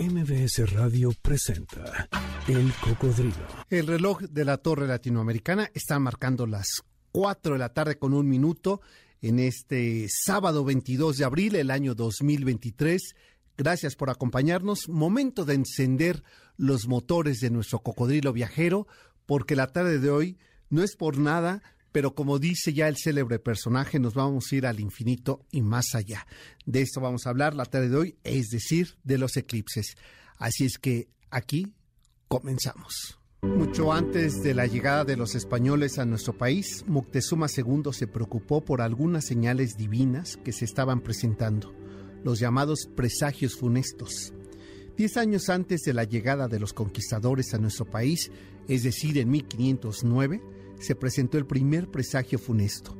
MBS Radio presenta El Cocodrilo. El reloj de la Torre Latinoamericana está marcando las 4 de la tarde con un minuto en este sábado 22 de abril, el año 2023. Gracias por acompañarnos. Momento de encender los motores de nuestro cocodrilo viajero, porque la tarde de hoy no es por nada, pero como dice ya el célebre personaje, nos vamos a ir al infinito y más allá. De esto vamos a hablar la tarde de hoy, es decir, de los eclipses. Así es que aquí comenzamos. Mucho antes de la llegada de los españoles a nuestro país, Moctezuma II se preocupó por algunas señales divinas que se estaban presentando, los llamados presagios funestos. Diez años antes de la llegada de los conquistadores a nuestro país, es decir, en 1509, se presentó el primer presagio funesto.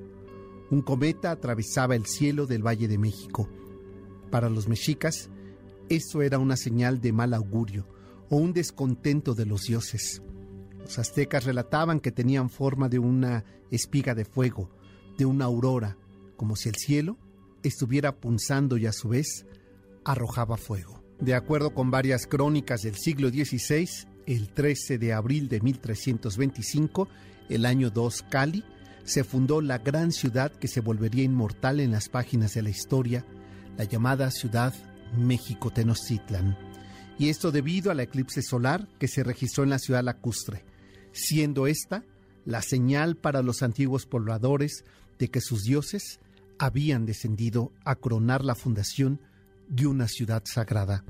Un cometa atravesaba el cielo del Valle de México. Para los mexicas, esto era una señal de mal augurio o un descontento de los dioses. Los aztecas relataban que tenían forma de una espiga de fuego, de una aurora, como si el cielo estuviera punzando y a su vez arrojaba fuego. De acuerdo con varias crónicas del siglo XVI, el 13 de abril de 1325, el año 2 Cali, se fundó la gran ciudad que se volvería inmortal en las páginas de la historia, la llamada ciudad México Tenochtitlan. Y esto debido al eclipse solar que se registró en la ciudad lacustre, siendo esta la señal para los antiguos pobladores de que sus dioses habían descendido a coronar la fundación de una ciudad sagrada.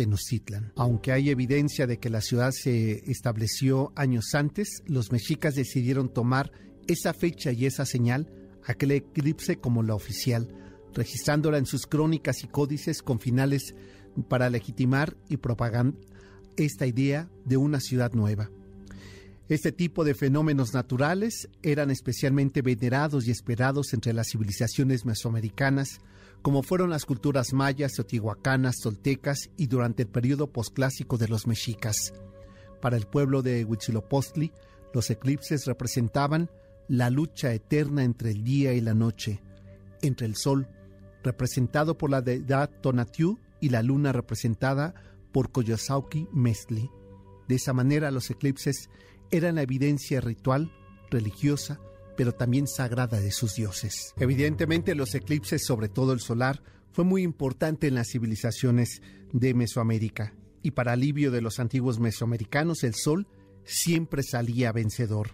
Tenochtitlan. Aunque hay evidencia de que la ciudad se estableció años antes, los mexicas decidieron tomar esa fecha y esa señal, aquel eclipse como la oficial, registrándola en sus crónicas y códices con finales para legitimar y propagar esta idea de una ciudad nueva. Este tipo de fenómenos naturales eran especialmente venerados y esperados entre las civilizaciones mesoamericanas, como fueron las culturas mayas, otihuacanas, toltecas y durante el periodo posclásico de los mexicas. Para el pueblo de Huitzilopochtli, los eclipses representaban la lucha eterna entre el día y la noche, entre el sol, representado por la deidad Tonatiuh, y la luna representada por Coyosauqui Mestli. De esa manera los eclipses eran la evidencia ritual, religiosa, pero también sagrada de sus dioses. Evidentemente los eclipses, sobre todo el solar, fue muy importante en las civilizaciones de Mesoamérica, y para alivio de los antiguos mesoamericanos el sol siempre salía vencedor.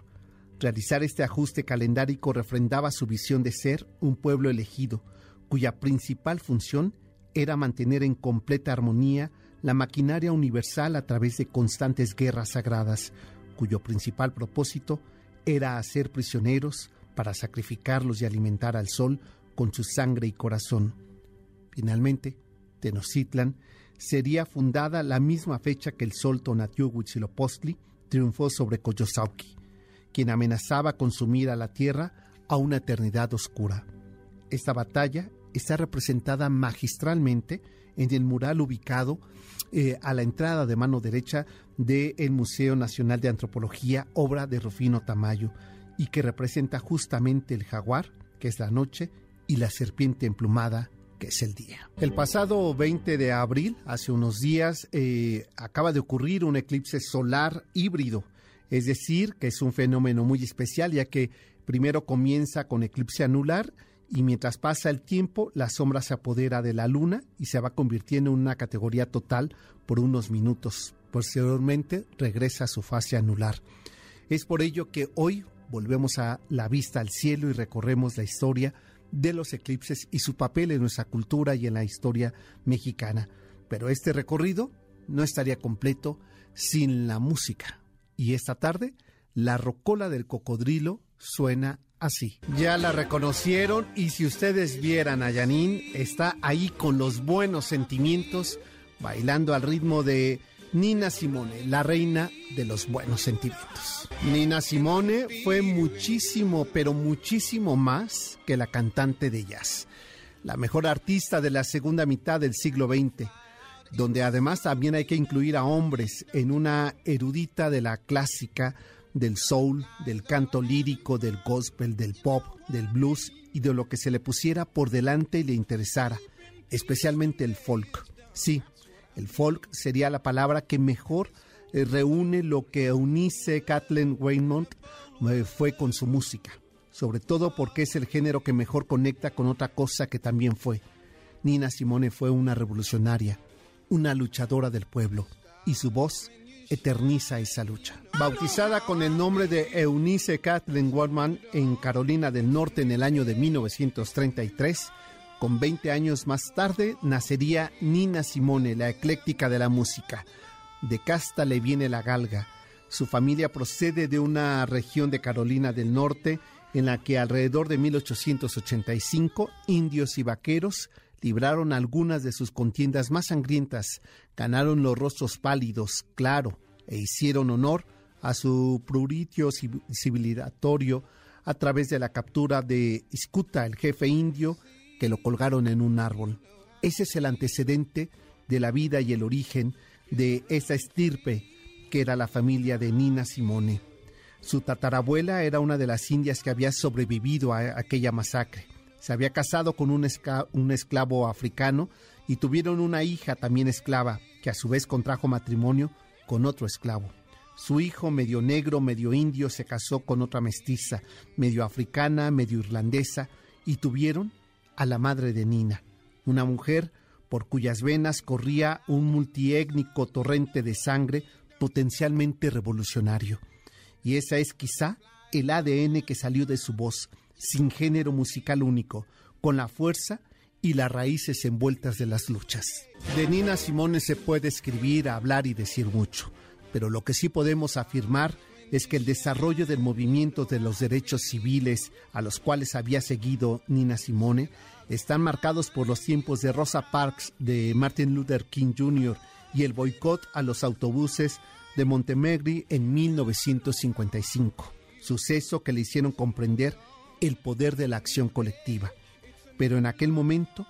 Realizar este ajuste calendárico refrendaba su visión de ser un pueblo elegido, cuya principal función era mantener en completa armonía la maquinaria universal a través de constantes guerras sagradas, cuyo principal propósito era hacer prisioneros para sacrificarlos y alimentar al sol con su sangre y corazón. Finalmente, Tenochtitlan sería fundada la misma fecha que el sol Tonatiuh Huitzilopochtli triunfó sobre Coyosauqui, quien amenazaba consumir a la tierra a una eternidad oscura. Esta batalla está representada magistralmente en el mural ubicado eh, a la entrada de mano derecha del Museo Nacional de Antropología, obra de Rufino Tamayo, y que representa justamente el jaguar, que es la noche, y la serpiente emplumada, que es el día. El pasado 20 de abril, hace unos días, eh, acaba de ocurrir un eclipse solar híbrido, es decir, que es un fenómeno muy especial, ya que primero comienza con eclipse anular y mientras pasa el tiempo, la sombra se apodera de la luna y se va convirtiendo en una categoría total por unos minutos. Posteriormente regresa a su fase anular. Es por ello que hoy volvemos a la vista al cielo y recorremos la historia de los eclipses y su papel en nuestra cultura y en la historia mexicana. Pero este recorrido no estaría completo sin la música. Y esta tarde, la rocola del cocodrilo suena así. Ya la reconocieron y si ustedes vieran a Janine, está ahí con los buenos sentimientos, bailando al ritmo de Nina Simone, la reina de los buenos sentimientos. Nina Simone fue muchísimo, pero muchísimo más que la cantante de jazz, la mejor artista de la segunda mitad del siglo XX donde además también hay que incluir a hombres en una erudita de la clásica del soul, del canto lírico, del gospel, del pop, del blues y de lo que se le pusiera por delante y le interesara, especialmente el folk. Sí, El folk sería la palabra que mejor eh, reúne lo que Eunice Kathleen Waymont eh, fue con su música, sobre todo porque es el género que mejor conecta con otra cosa que también fue. Nina Simone fue una revolucionaria, una luchadora del pueblo, y su voz eterniza esa lucha. Bautizada con el nombre de Eunice Kathleen Waldman en Carolina del Norte en el año de 1933, con 20 años más tarde nacería Nina Simone, la ecléctica de la música. De casta le viene la galga. Su familia procede de una región de Carolina del Norte en la que alrededor de 1885 indios y vaqueros libraron algunas de sus contiendas más sangrientas, ganaron los rostros pálidos, claro, e hicieron honor a su pruritio civilizatorio a través de la captura de Iscuta, el jefe indio, que lo colgaron en un árbol. Ese es el antecedente de la vida y el origen de esa estirpe que era la familia de Nina Simone. Su tatarabuela era una de las indias que había sobrevivido a aquella masacre. Se había casado con un, esclavo africano y tuvieron una hija también esclava, que a su vez contrajo matrimonio con otro esclavo. Su hijo, medio negro, medio indio, se casó con otra mestiza, medio africana, medio irlandesa, y tuvieron a la madre de Nina, una mujer por cuyas venas corría un multiétnico torrente de sangre potencialmente revolucionario. Y esa es quizá el ADN que salió de su voz, sin género musical único, con la fuerza y las raíces envueltas de las luchas. De Nina Simone se puede escribir, hablar y decir mucho, pero lo que sí podemos afirmar es que el desarrollo del movimiento de los derechos civiles a los cuales había seguido Nina Simone están marcados por los tiempos de Rosa Parks, de Martin Luther King Jr. y el boicot a los autobuses de Montemegri en 1955, suceso que le hicieron comprender el poder de la acción colectiva. Pero en aquel momento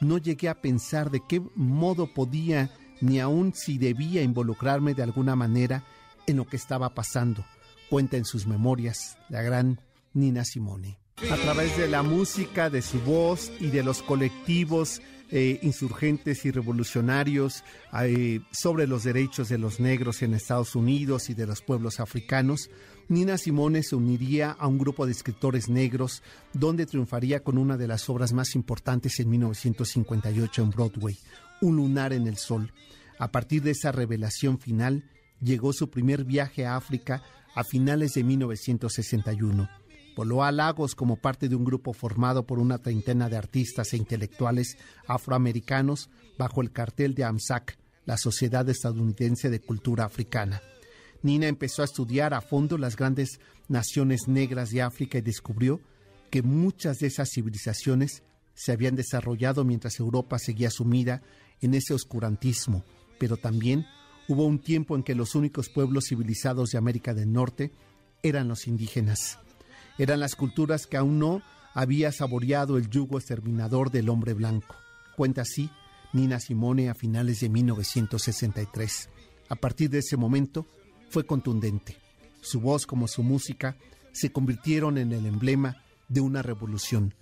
no llegué a pensar de qué modo podía ni aun si debía involucrarme de alguna manera en lo que estaba pasando, cuenta en sus memorias la gran Nina Simone. A través de la música, de su voz y de los colectivos eh, insurgentes y revolucionarios eh, sobre los derechos de los negros en Estados Unidos y de los pueblos africanos, Nina Simone se uniría a un grupo de escritores negros donde triunfaría con una de las obras más importantes en 1958 en Broadway, Un lunar en el sol. A partir de esa revelación final, llegó su primer viaje a África a finales de 1961. Voló a Lagos como parte de un grupo formado por una treintena de artistas e intelectuales afroamericanos bajo el cartel de AMSAC, la Sociedad Estadounidense de Cultura Africana. Nina empezó a estudiar a fondo las grandes naciones negras de África y descubrió que muchas de esas civilizaciones se habían desarrollado mientras Europa seguía sumida en ese oscurantismo, pero también Hubo un tiempo en que los únicos pueblos civilizados de América del Norte eran los indígenas. Eran las culturas que aún no había saboreado el yugo exterminador del hombre blanco. Cuenta así Nina Simone a finales de 1963. A partir de ese momento fue contundente. Su voz como su música se convirtieron en el emblema de una revolución,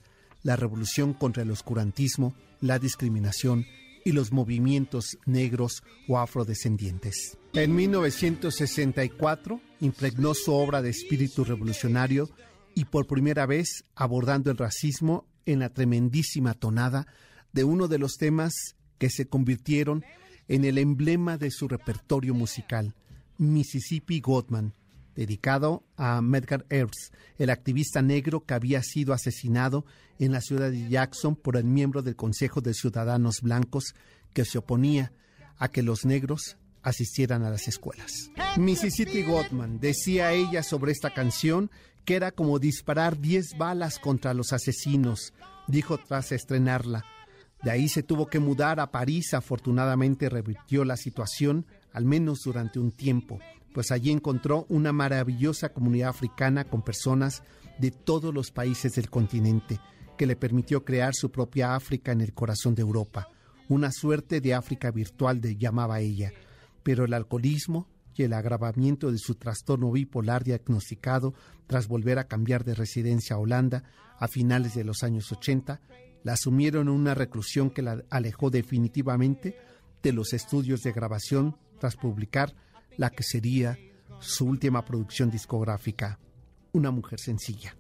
la revolución contra el oscurantismo, la discriminación y los movimientos negros o afrodescendientes. En 1964 impregnó su obra de espíritu revolucionario y por primera vez abordando el racismo en la tremendísima tonada de uno de los temas que se convirtieron en el emblema de su repertorio musical, Mississippi Godman, dedicado a Medgar Evers, el activista negro que había sido asesinado en la ciudad de Jackson por el miembro del Consejo de Ciudadanos Blancos que se oponía a que los negros asistieran a las escuelas. Mississippi Gottman decía ella sobre esta canción que era como disparar 10 balas contra los asesinos, dijo tras estrenarla. De ahí se tuvo que mudar a París, afortunadamente revirtió la situación, al menos durante un tiempo pues allí encontró una maravillosa comunidad africana con personas de todos los países del continente, que le permitió crear su propia África en el corazón de Europa, una suerte de África virtual llamaba ella, pero el alcoholismo y el agravamiento de su trastorno bipolar diagnosticado tras volver a cambiar de residencia a Holanda a finales de los años 80, la asumieron en una reclusión que la alejó definitivamente de los estudios de grabación tras publicar la que sería su última producción discográfica, Una mujer sencilla,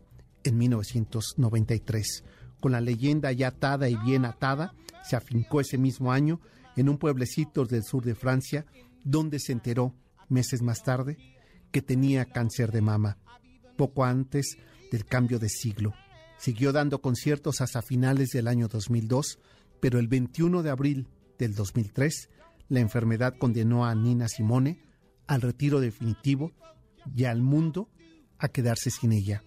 en 1993. Con la leyenda ya atada y bien atada, se afincó ese mismo año en un pueblecito del sur de Francia, donde se enteró, meses más tarde, que tenía cáncer de mama, poco antes del cambio de siglo. Siguió dando conciertos hasta finales del año 2002, pero el 21 de abril del 2003, la enfermedad condenó a Nina Simone al retiro definitivo y al mundo a quedarse sin ella.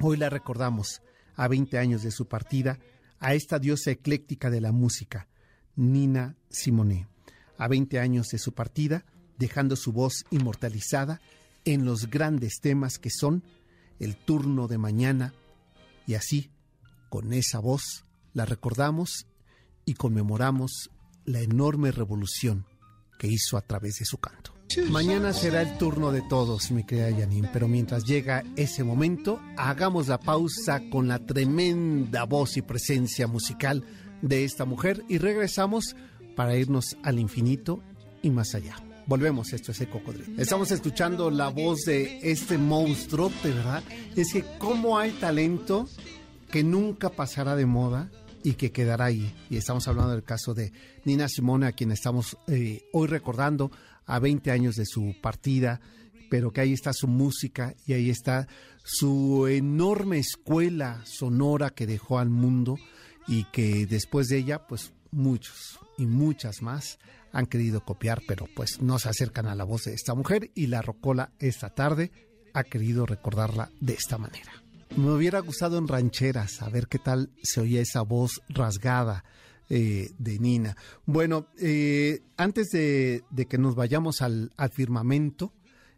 Hoy la recordamos, a 20 años de su partida, a esta diosa ecléctica de la música, Nina Simone. A 20 años de su partida, dejando su voz inmortalizada en los grandes temas que son el turno de mañana, y así, con esa voz, la recordamos y conmemoramos la enorme revolución que hizo a través de su canto. Mañana será el turno de todos, mi querida Janine, pero mientras llega ese momento, hagamos la pausa con la tremenda voz y presencia musical de esta mujer y regresamos para irnos al infinito y más allá. Volvemos, esto es el cocodrilo. Estamos escuchando la voz de este monstruo, de verdad. Es que cómo hay talento que nunca pasará de moda y que quedará ahí. Y estamos hablando del caso de Nina Simone, a quien estamos eh, hoy recordando a 20 años de su partida, pero que ahí está su música y ahí está su enorme escuela sonora que dejó al mundo y que después de ella, pues muchos y muchas más han querido copiar, pero pues no se acercan a la voz de esta mujer y la Rocola esta tarde ha querido recordarla de esta manera. Me hubiera gustado en rancheras, a ver qué tal se oía esa voz rasgada eh, de Nina. Bueno, eh, antes de, que nos vayamos al, firmamento,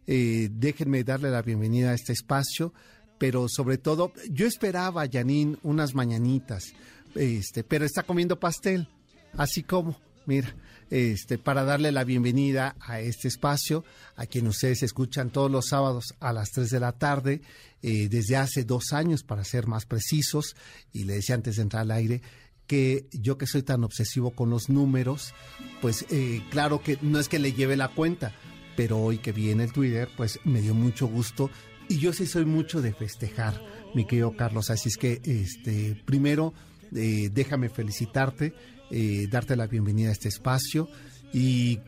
eh, déjenme darle la bienvenida a este espacio, pero sobre todo, yo esperaba, Janine, unas mañanitas, este, pero está comiendo pastel, así como, mira este, para darle la bienvenida a este espacio, a quien ustedes escuchan todos los sábados a las 3 de la tarde, eh, desde hace dos años, para ser más precisos, y le decía antes de entrar al aire, que yo que soy tan obsesivo con los números, pues eh, claro que no es que le lleve la cuenta, pero hoy que vi en el Twitter, pues me dio mucho gusto y yo sí soy mucho de festejar, mi querido Carlos, así es que este primero eh, déjame felicitarte eh, darte la bienvenida a este espacio y,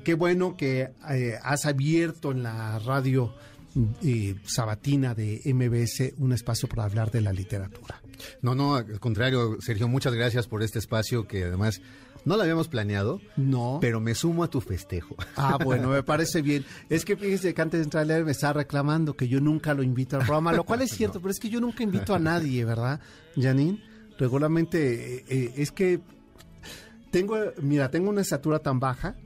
qué bueno que eh, has abierto en la radio eh, sabatina de MBS un espacio para hablar de la literatura. No, no, al contrario, Sergio, muchas gracias por este espacio que además no lo habíamos planeado. No. Pero me sumo a tu festejo. Ah, bueno, me parece bien. Es que fíjese que antes de entrar a leer me estaba reclamando que yo nunca lo invito al programa, lo cual es cierto, pero es que yo nunca invito a nadie, ¿verdad, Janine? Regularmente es que tengo, mira, tengo una estatura tan baja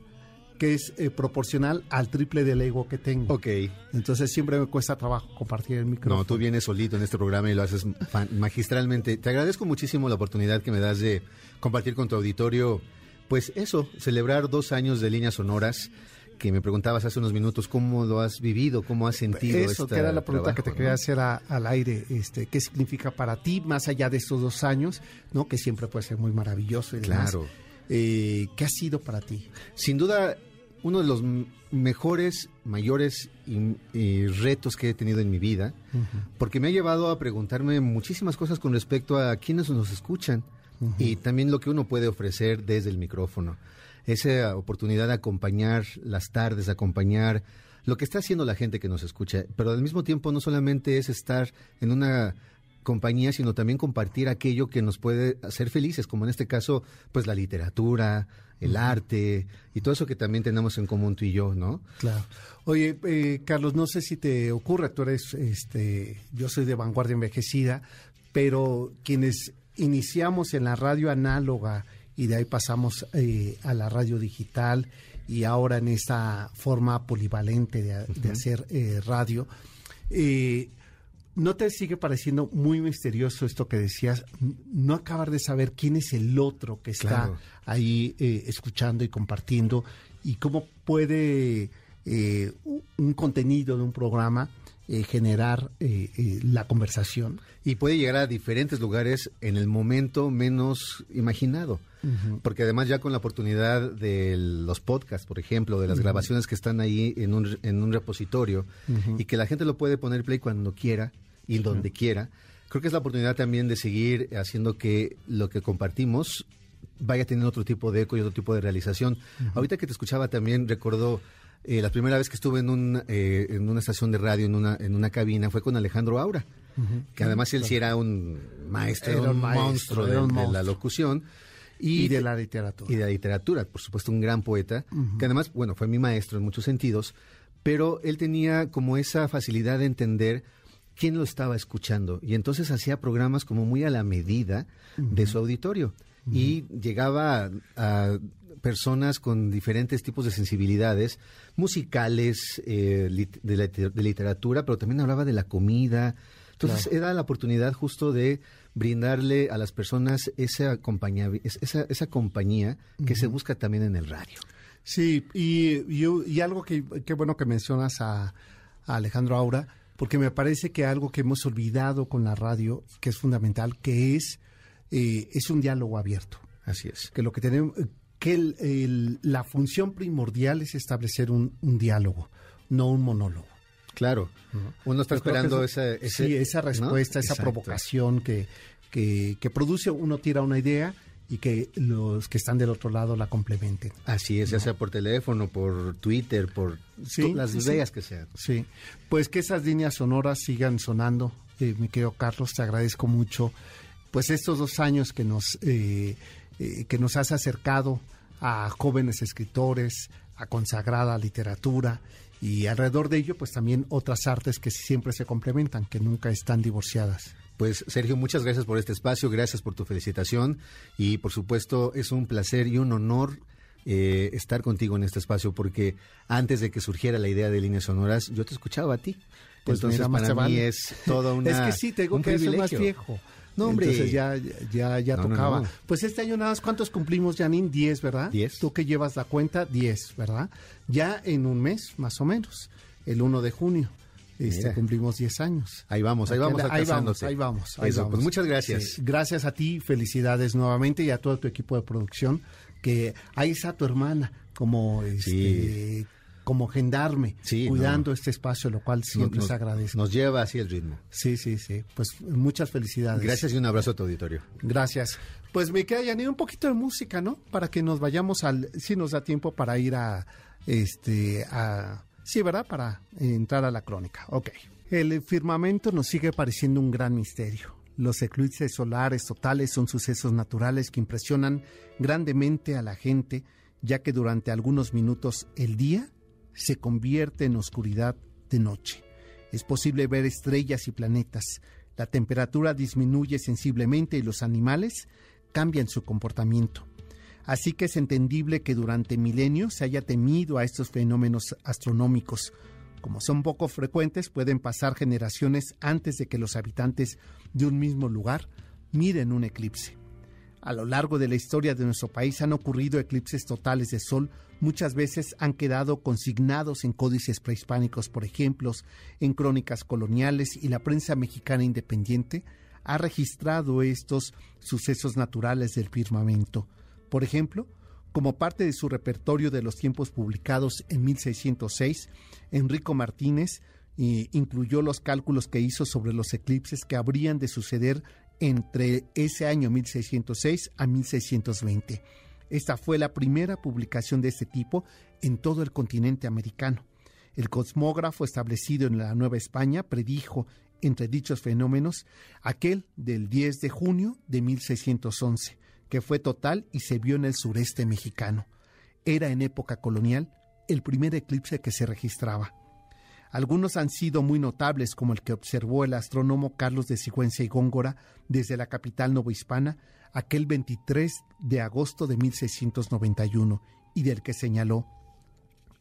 que es eh, proporcional al triple del ego que tengo. Ok. Entonces siempre me cuesta trabajo compartir el micrófono. No, tú vienes solito en este programa y lo haces magistralmente. Te agradezco muchísimo la oportunidad que me das de compartir con tu auditorio, pues eso, celebrar dos años de líneas sonoras que me preguntabas hace unos minutos cómo lo has vivido, cómo has sentido. Eso, que era la pregunta que te quería hacer al aire, este, ¿qué significa para ti más allá de estos dos años, no? Que siempre puede ser muy maravilloso y Claro. Eh, ¿Qué ha sido para ti? Sin duda, uno de los mejores, mayores retos que he tenido en mi vida, porque me ha llevado a preguntarme muchísimas cosas con respecto a quiénes nos escuchan y también lo que uno puede ofrecer desde el micrófono. Esa oportunidad de acompañar las tardes, de acompañar lo que está haciendo la gente que nos escucha, pero al mismo tiempo no solamente es estar en una compañía, sino también compartir aquello que nos puede hacer felices, como en este caso, pues la literatura, el arte y todo eso que también tenemos en común tú y yo, ¿no? Claro. Oye, eh, Carlos, no sé si te ocurre, tú eres, este, yo soy de vanguardia envejecida, pero quienes iniciamos en la radio análoga y de ahí pasamos eh, a la radio digital y ahora en esta forma polivalente de, hacer eh, radio, eh, ¿No te sigue pareciendo muy misterioso esto que decías? No acabar de saber quién es el otro que está ahí eh, escuchando y compartiendo y cómo puede eh, un contenido de un programa eh, generar eh, la conversación. Y puede llegar a diferentes lugares en el momento menos imaginado. Porque además ya con la oportunidad de los podcasts, por ejemplo, de las grabaciones que están ahí en un, en un repositorio y que la gente lo puede poner play cuando quiera y donde quiera, creo que es la oportunidad también de seguir haciendo que lo que compartimos vaya teniendo otro tipo de eco y otro tipo de realización. Ahorita que te escuchaba también recordó eh, la primera vez que estuve en, un, eh, en una estación de radio, en una, en una cabina, fue con Alejandro Aura, que además él sí era un maestro, era un, monstruo, de, la locución. Y, de la literatura. Y de la literatura, por supuesto, un gran poeta, que además, bueno, fue mi maestro en muchos sentidos, pero él tenía como esa facilidad de entender quién lo estaba escuchando. Y entonces hacía programas como muy a la medida de su auditorio. Y llegaba a, personas con diferentes tipos de sensibilidades, musicales, eh, de, literatura, pero también hablaba de la comida. Entonces era la oportunidad justo de brindarle a las personas esa, compañía, esa, esa compañía que se busca también en el radio. Sí, y, y, algo que, qué bueno que mencionas a Alejandro Aura, porque me parece que algo que hemos olvidado con la radio, que es fundamental, que es, eh, es un diálogo abierto. Así es. Que lo que tenemos, que la función primordial es establecer un, diálogo, no un monólogo. Claro. Uno está esperando esa, esa respuesta, esa provocación que, que, que produce, uno tira una idea y que los que están del otro lado la complementen. Así es, ya sea por teléfono, por Twitter, por las ideas que sean. Sí, pues que esas líneas sonoras sigan sonando. Eh, mi querido Carlos, te agradezco mucho. Pues estos dos años que nos, eh, eh, que nos has acercado a jóvenes escritores, a consagrada literatura y alrededor de ello, pues también otras artes que siempre se complementan, que nunca están divorciadas. Pues Sergio, muchas gracias por este espacio, gracias por tu felicitación y por supuesto es un placer y un honor eh, estar contigo en este espacio porque antes de que surgiera la idea de líneas sonoras yo te escuchaba a ti. Pues Entonces para mí es toda una Es que sí, tengo que ser más viejo. No, hombre. Entonces ya, ya, ya tocaba. pues este año nada más, ¿cuántos cumplimos, Janine? Diez, ¿verdad? Diez. Tú que llevas la cuenta, diez, ¿verdad? Ya en un mes, más o menos, el 1 de junio. Este, cumplimos 10 años. Ahí vamos, ahí vamos, ahí vamos, ahí vamos, ahí Pues muchas gracias. gracias a ti, felicidades nuevamente y a todo tu equipo de producción, que ahí está tu hermana como este, como gendarme, cuidando este espacio, lo cual siempre se agradece. Nos lleva así el ritmo. Sí, sí, sí. Pues muchas felicidades. Gracias y un abrazo a tu auditorio. Gracias. Pues me queda ya un poquito de música, ¿no? Para que nos vayamos al, si nos da tiempo para ir a, este, a Sí, ¿verdad? Para entrar a la crónica. Ok. El firmamento nos sigue pareciendo un gran misterio. Los eclipses solares totales son sucesos naturales que impresionan grandemente a la gente, ya que durante algunos minutos el día se convierte en oscuridad de noche. Es posible ver estrellas y planetas. La temperatura disminuye sensiblemente y los animales cambian su comportamiento. Así que es entendible que durante milenios se haya temido a estos fenómenos astronómicos. Como son poco frecuentes, pueden pasar generaciones antes de que los habitantes de un mismo lugar miren un eclipse. A lo largo de la historia de nuestro país han ocurrido eclipses totales de sol, muchas veces han quedado consignados en códices prehispánicos, por ejemplo, en crónicas coloniales y la prensa mexicana independiente ha registrado estos sucesos naturales del firmamento. Por ejemplo, como parte de su repertorio de los tiempos publicados en 1606, Enrico Martínez eh, incluyó los cálculos que hizo sobre los eclipses que habrían de suceder entre ese año 1606 a 1620. Esta fue la primera publicación de este tipo en todo el continente americano. El cosmógrafo establecido en la Nueva España predijo entre dichos fenómenos aquel del 10 de junio de 1611, que fue total y se vio en el sureste mexicano. Era en época colonial el primer eclipse que se registraba. Algunos han sido muy notables, como el que observó el astrónomo Carlos de Sigüenza y Góngora desde la capital novohispana aquel 23 de agosto de 1691 y del que señaló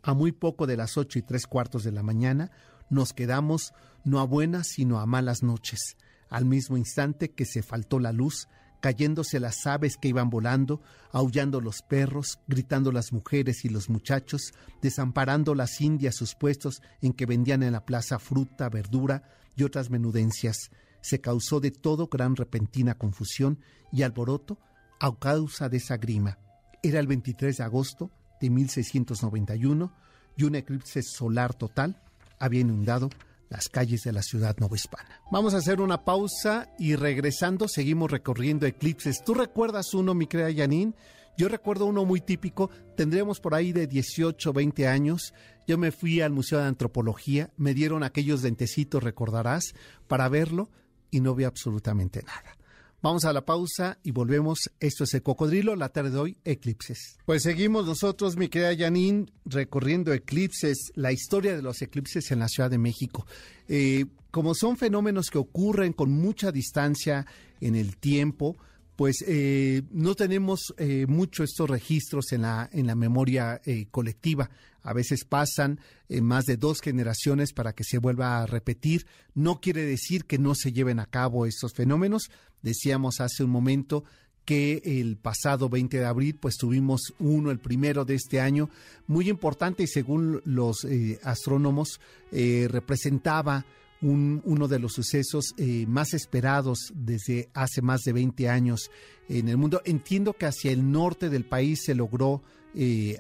a muy poco de las ocho y tres cuartos de la mañana nos quedamos no a buenas sino a malas noches. Al mismo instante que se faltó la luz, cayéndose las aves que iban volando, aullando los perros, gritando las mujeres y los muchachos, desamparando las indias sus puestos en que vendían en la plaza fruta, verdura y otras menudencias. Se causó de todo gran repentina confusión y alboroto a causa de esa grima. Era el 23 de agosto de 1691 y un eclipse solar total había inundado las calles de la ciudad novohispana. Vamos a hacer una pausa y regresando seguimos recorriendo eclipses. ¿Tú recuerdas uno, mi crea Yanin? Yo recuerdo uno muy típico, tendríamos por ahí de 18, 20 años. Yo me fui al Museo de Antropología, me dieron aquellos dentecitos, recordarás, para verlo y no vi absolutamente nada. Vamos a la pausa y volvemos. Esto es el cocodrilo, la tarde de hoy, eclipses. Pues seguimos nosotros, mi querida Janine, recorriendo eclipses, la historia de los eclipses en la Ciudad de México. Eh, como son fenómenos que ocurren con mucha distancia en el tiempo, pues eh, no tenemos eh, mucho estos registros en la, en la memoria colectiva. A veces pasan más de dos generaciones para que se vuelva a repetir. No quiere decir que no se lleven a cabo estos fenómenos, Decíamos hace un momento que el pasado 20 de abril pues tuvimos uno, el primero de este año, muy importante y según los eh, astrónomos eh, representaba un, uno de los sucesos eh, más esperados desde hace más de 20 años en el mundo. Entiendo que hacia el norte del país se logró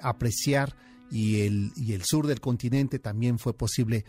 apreciar y el, y el sur del continente también fue posible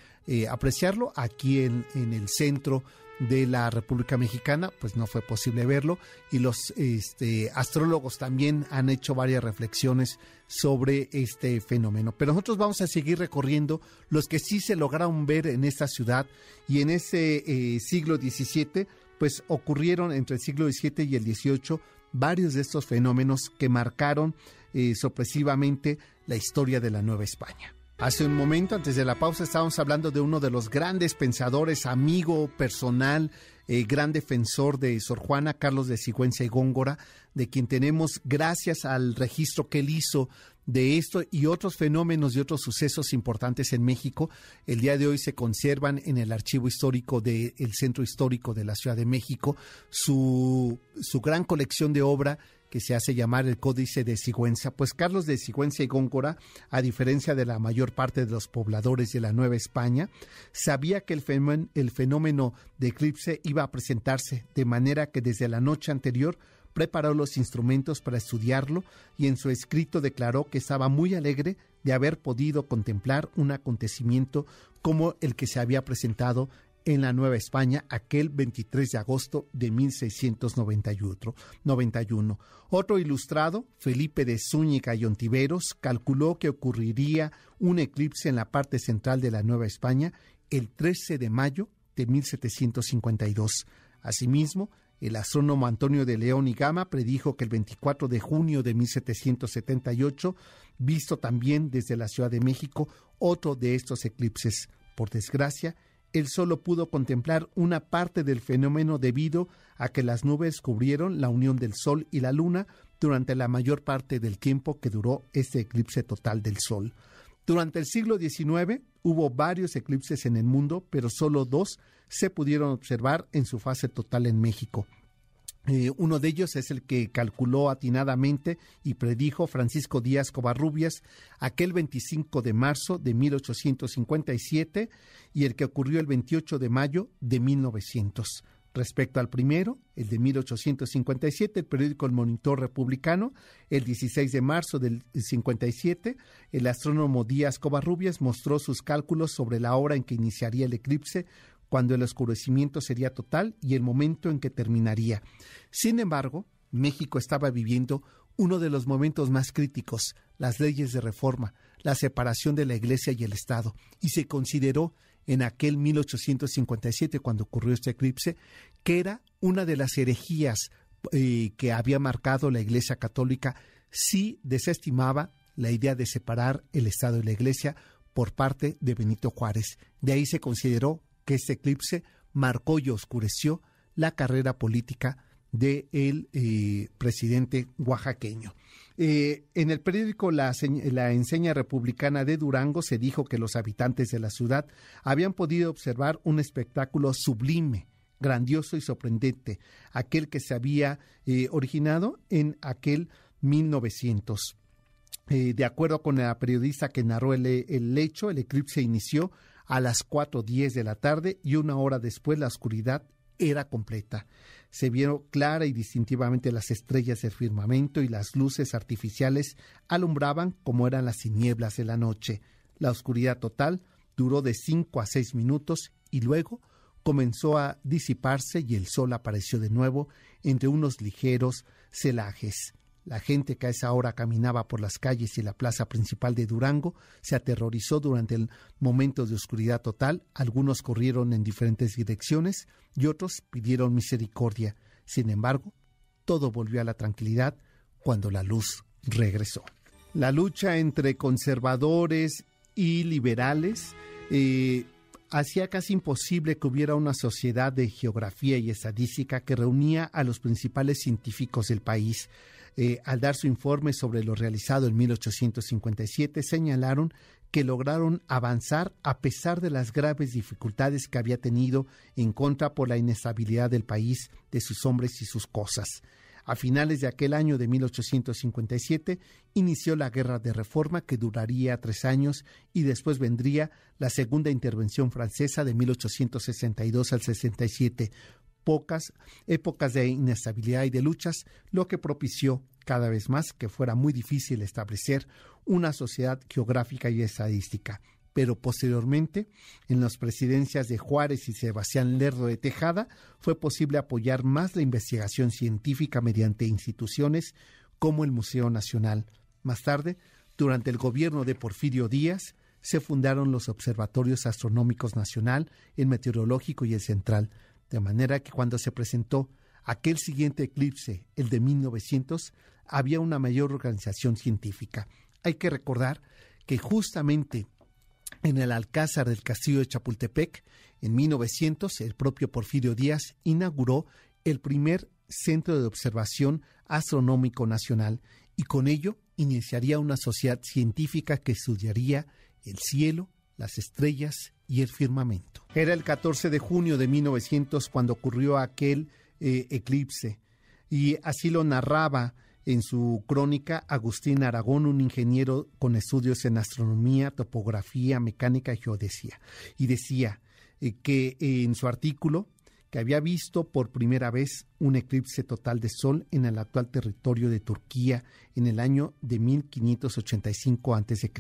apreciarlo. Aquí en, en el centro de la República Mexicana, pues no fue posible verlo y los este, astrólogos también han hecho varias reflexiones sobre este fenómeno. Pero nosotros vamos a seguir recorriendo los que sí se lograron ver en esta ciudad y en ese eh, siglo XVII, pues ocurrieron entre el siglo XVII y el XVIII varios de estos fenómenos que marcaron eh, sorpresivamente la historia de la Nueva España. Hace un momento, antes de la pausa, estábamos hablando de uno de los grandes pensadores, amigo personal, eh, gran defensor de Sor Juana, Carlos de Sigüenza y Góngora, de quien tenemos, gracias al registro que él hizo de esto y otros fenómenos y otros sucesos importantes en México, el día de hoy se conservan en el archivo histórico del Centro Histórico de la Ciudad de México su, su gran colección de obra que se hace llamar el Códice de Sigüenza, pues Carlos de Sigüenza y Góngora, a diferencia de la mayor parte de los pobladores de la Nueva España, sabía que el fenómeno, el fenómeno de eclipse iba a presentarse, de manera que desde la noche anterior preparó los instrumentos para estudiarlo y en su escrito declaró que estaba muy alegre de haber podido contemplar un acontecimiento como el que se había presentado en la Nueva España aquel 23 de agosto de 1691. Otro ilustrado, Felipe de Zúñiga y Ontiveros, calculó que ocurriría un eclipse en la parte central de la Nueva España el 13 de mayo de 1752. Asimismo, el astrónomo Antonio de León y Gama predijo que el 24 de junio de 1778, visto también desde la Ciudad de México, otro de estos eclipses. Por desgracia, él solo pudo contemplar una parte del fenómeno debido a que las nubes cubrieron la unión del Sol y la Luna durante la mayor parte del tiempo que duró este eclipse total del Sol. Durante el siglo XIX hubo varios eclipses en el mundo, pero solo dos se pudieron observar en su fase total en México. Eh, uno de ellos es el que calculó atinadamente y predijo Francisco Díaz Covarrubias aquel 25 de marzo de 1857 y el que ocurrió el 28 de mayo de 1900. Respecto al primero, el de 1857, el periódico El Monitor Republicano, el 16 de marzo del 57, el astrónomo Díaz Covarrubias mostró sus cálculos sobre la hora en que iniciaría el eclipse cuando el oscurecimiento sería total y el momento en que terminaría. Sin embargo, México estaba viviendo uno de los momentos más críticos, las leyes de reforma, la separación de la Iglesia y el Estado, y se consideró en aquel 1857, cuando ocurrió este eclipse, que era una de las herejías eh, que había marcado la Iglesia Católica si desestimaba la idea de separar el Estado y la Iglesia por parte de Benito Juárez. De ahí se consideró que este eclipse marcó y oscureció la carrera política del de eh, presidente oaxaqueño. Eh, en el periódico la, Enseña Republicana de Durango se dijo que los habitantes de la ciudad habían podido observar un espectáculo sublime grandioso y sorprendente, aquel que se había eh, originado en aquel 1900. Eh, de acuerdo con la periodista que narró el hecho, el eclipse inició a las 4.10 de la tarde y una hora después la oscuridad era completa. Se vieron clara y distintivamente las estrellas del firmamento y las luces artificiales alumbraban como eran las tinieblas de la noche. La oscuridad total duró de cinco a seis minutos y luego comenzó a disiparse y el sol apareció de nuevo entre unos ligeros celajes. La gente que a esa hora caminaba por las calles y la plaza principal de Durango se aterrorizó durante el momento de oscuridad total. Algunos corrieron en diferentes direcciones y otros pidieron misericordia. Sin embargo, todo volvió a la tranquilidad cuando la luz regresó. La lucha entre conservadores y liberales eh, hacía casi imposible que hubiera una sociedad de geografía y estadística que reunía a los principales científicos del país. Eh, al dar su informe sobre lo realizado en 1857, señalaron que lograron avanzar a pesar de las graves dificultades que había tenido en contra por la inestabilidad del país, de sus hombres y sus cosas. A finales de aquel año de 1857 inició la Guerra de Reforma que duraría tres años y después vendría la Segunda Intervención Francesa de 1862 al 67, pocas épocas de inestabilidad y de luchas, lo que propició cada vez más que fuera muy difícil establecer una sociedad geográfica y estadística. Pero posteriormente, en las presidencias de Juárez y Sebastián Lerdo de Tejada, fue posible apoyar más la investigación científica mediante instituciones como el Museo Nacional. Más tarde, durante el gobierno de Porfirio Díaz, se fundaron los Observatorios Astronómicos Nacional, el Meteorológico y el Central, de manera que cuando se presentó aquel siguiente eclipse, el de 1900, había una mayor organización científica. Hay que recordar que justamente en el Alcázar del Castillo de Chapultepec, en 1900, el propio Porfirio Díaz inauguró el primer centro de observación astronómico nacional y con ello iniciaría una sociedad científica que estudiaría el cielo, las estrellas y el firmamento. Era el 14 de junio de 1900 cuando ocurrió aquel eh, eclipse y así lo narraba en su crónica Agustín Aragón, un ingeniero con estudios en astronomía, topografía, mecánica y geodesía. Y decía eh, que en su artículo que había visto por primera vez un eclipse total de sol en el actual territorio de Turquía en el año de 1585 a.C.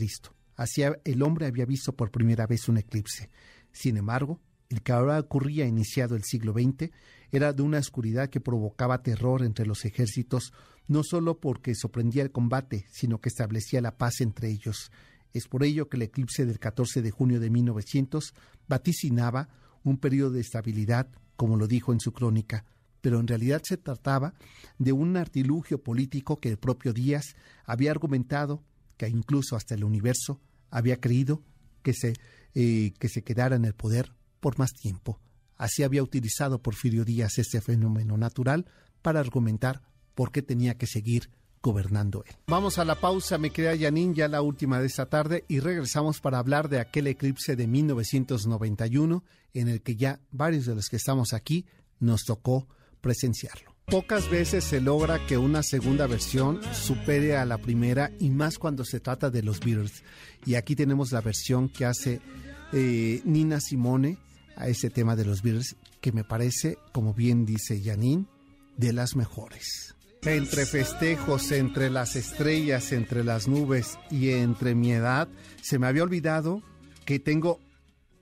Así el hombre había visto por primera vez un eclipse. Sin embargo, el que ahora ocurría iniciado el siglo XX era de una oscuridad que provocaba terror entre los ejércitos, no solo porque sorprendía el combate, sino que establecía la paz entre ellos. Es por ello que el eclipse del 14 de junio de 1900 vaticinaba un periodo de estabilidad, como lo dijo en su crónica, pero en realidad se trataba de un artilugio político que el propio Díaz había argumentado que incluso hasta el universo había creído que se, eh, que se quedara en el poder por más tiempo. Así había utilizado Porfirio Díaz este fenómeno natural para argumentar por qué tenía que seguir gobernando él. Vamos a la pausa, me queda Yanin, ya la última de esta tarde, y regresamos para hablar de aquel eclipse de 1991 en el que ya varios de los que estamos aquí nos tocó presenciarlo. Pocas veces se logra que una segunda versión supere a la primera y más cuando se trata de los Beatles. Y aquí tenemos la versión que hace eh, Nina Simone a ese tema de los Beatles, que me parece, como bien dice Janine, de las mejores. Entre festejos, entre las estrellas, entre las nubes y entre mi edad, se me había olvidado que tengo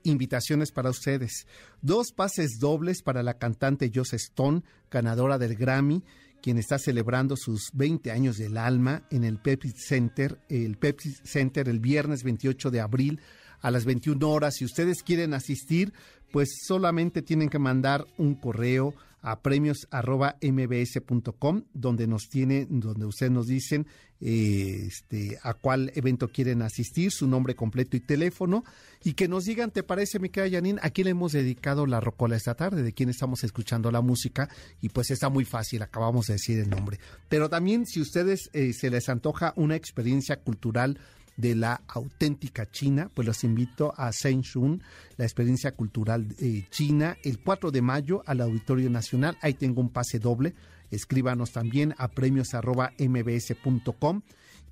invitaciones para ustedes. Dos pases dobles para la cantante Joss Stone, ganadora del Grammy, quien está celebrando sus 20 años del alma en el Pepsi Center, el Pepsi Center el viernes 28 de abril a las 21 horas. Si ustedes quieren asistir, pues solamente tienen que mandar un correo a premios@mbs.com donde nos tiene donde ustedes nos dicen eh, este a cuál evento quieren asistir, su nombre completo y teléfono y que nos digan, ¿te parece mi querida Janine? ¿A quién le hemos dedicado la rocola esta tarde? ¿De quién estamos escuchando la música? Y pues está muy fácil, acabamos de decir el nombre. Pero también si ustedes eh, se les antoja una experiencia cultural de la auténtica China, pues los invito a Shun, la experiencia cultural eh, china, el 4 de mayo al Auditorio Nacional. Ahí tengo un pase doble. Escríbanos también a premios.mbs.com.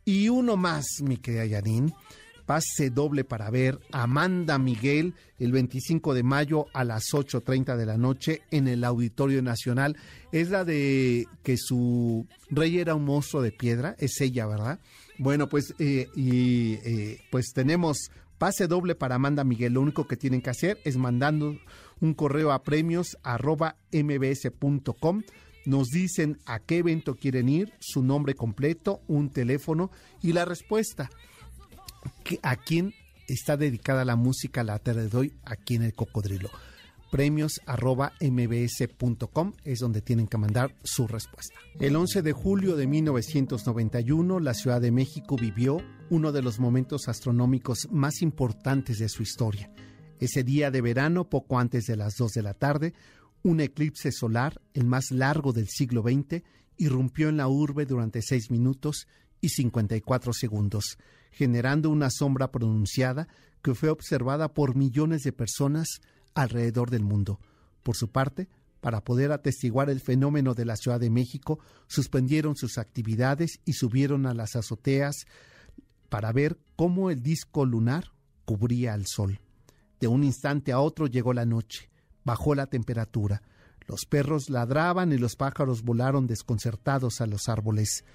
Y uno más, mi querida Yanin pase doble para ver Amanda Miguel el 25 de mayo a las 8.30 de la noche en el Auditorio Nacional. Es la de que su rey era un monstruo de piedra, es ella, ¿verdad? Bueno, pues, eh, y eh, pues tenemos pase doble para Amanda Miguel. Lo único que tienen que hacer es mandando un correo a premios arroba mbs.com. Nos dicen a qué evento quieren ir, su nombre completo, un teléfono y la respuesta a quién está dedicada la música la tarde de hoy aquí en el Cocodrilo. Premios arroba mbs.com es donde tienen que mandar su respuesta. El 11 de julio de 1991, la Ciudad de México vivió uno de los momentos astronómicos más importantes de su historia. Ese día de verano, poco antes de las 2 de la tarde, un eclipse solar, el más largo del siglo XX, irrumpió en la urbe durante 6 minutos y 54 segundos generando una sombra pronunciada que fue observada por millones de personas alrededor del mundo. Por su parte, para poder atestiguar el fenómeno de la Ciudad de México, suspendieron sus actividades y subieron a las azoteas para ver cómo el disco lunar cubría al sol. De un instante a otro llegó la noche, bajó la temperatura, los perros ladraban y los pájaros volaron desconcertados a los árboles.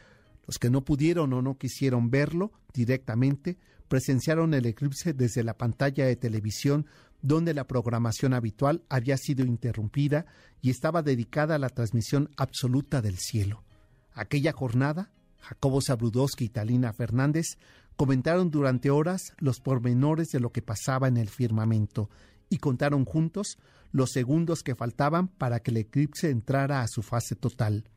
Los que no pudieron o no quisieron verlo directamente presenciaron el eclipse desde la pantalla de televisión donde la programación habitual había sido interrumpida y estaba dedicada a la transmisión absoluta del cielo. Aquella jornada, Jacobo Zabrudowski y Talina Fernández comentaron durante horas los pormenores de lo que pasaba en el firmamento y contaron juntos los segundos que faltaban para que el eclipse entrara a su fase total.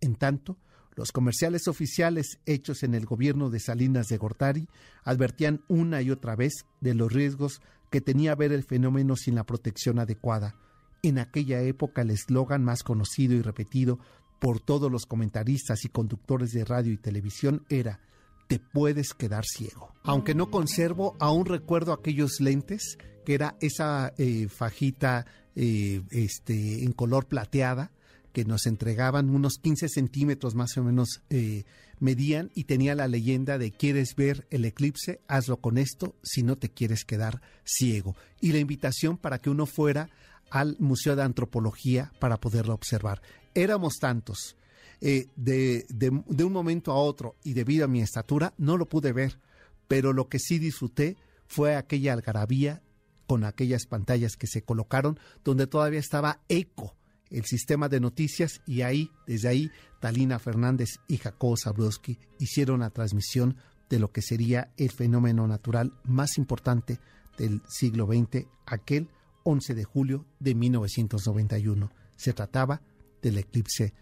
En tanto, los comerciales oficiales hechos en el gobierno de Salinas de Gortari advertían una y otra vez de los riesgos que tenía ver el fenómeno sin la protección adecuada. En aquella época el eslogan más conocido y repetido por todos los comentaristas y conductores de radio y televisión era te puedes quedar ciego. Aunque no conservo, aún recuerdo aquellos lentes, que era esa eh, fajita eh, este, en color plateada, que nos entregaban unos 15 centímetros más o menos eh, medían y tenía la leyenda de quieres ver el eclipse, hazlo con esto si no te quieres quedar ciego. Y la invitación para que uno fuera al Museo de Antropología para poderlo observar. Éramos tantos. Eh, de, de un momento a otro y debido a mi estatura no lo pude ver, pero lo que sí disfruté fue aquella algarabía con aquellas pantallas que se colocaron donde todavía estaba eco el sistema de noticias y ahí, desde ahí, Talina Fernández y Jacobo Zabrowski hicieron la transmisión de lo que sería el fenómeno natural más importante del siglo XX, aquel 11 de julio de 1991. Se trataba del eclipse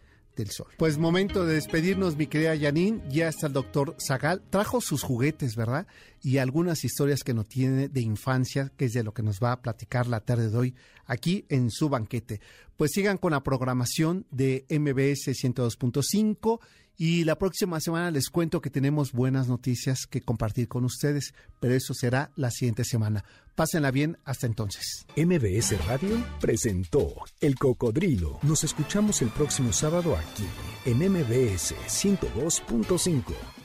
sol. Pues momento de despedirnos, mi querida Janine. Ya está el doctor Zagal. Trajo sus juguetes, ¿verdad? Y algunas historias que no tiene de infancia, que es de lo que nos va a platicar la tarde de hoy aquí en su banquete. Pues sigan con la programación de MBS 102.5 y la próxima semana les cuento que tenemos buenas noticias que compartir con ustedes, pero eso será la siguiente semana. Pásenla bien hasta entonces. MBS Radio presentó El Cocodrilo. Nos escuchamos el próximo sábado aquí en MBS 102.5.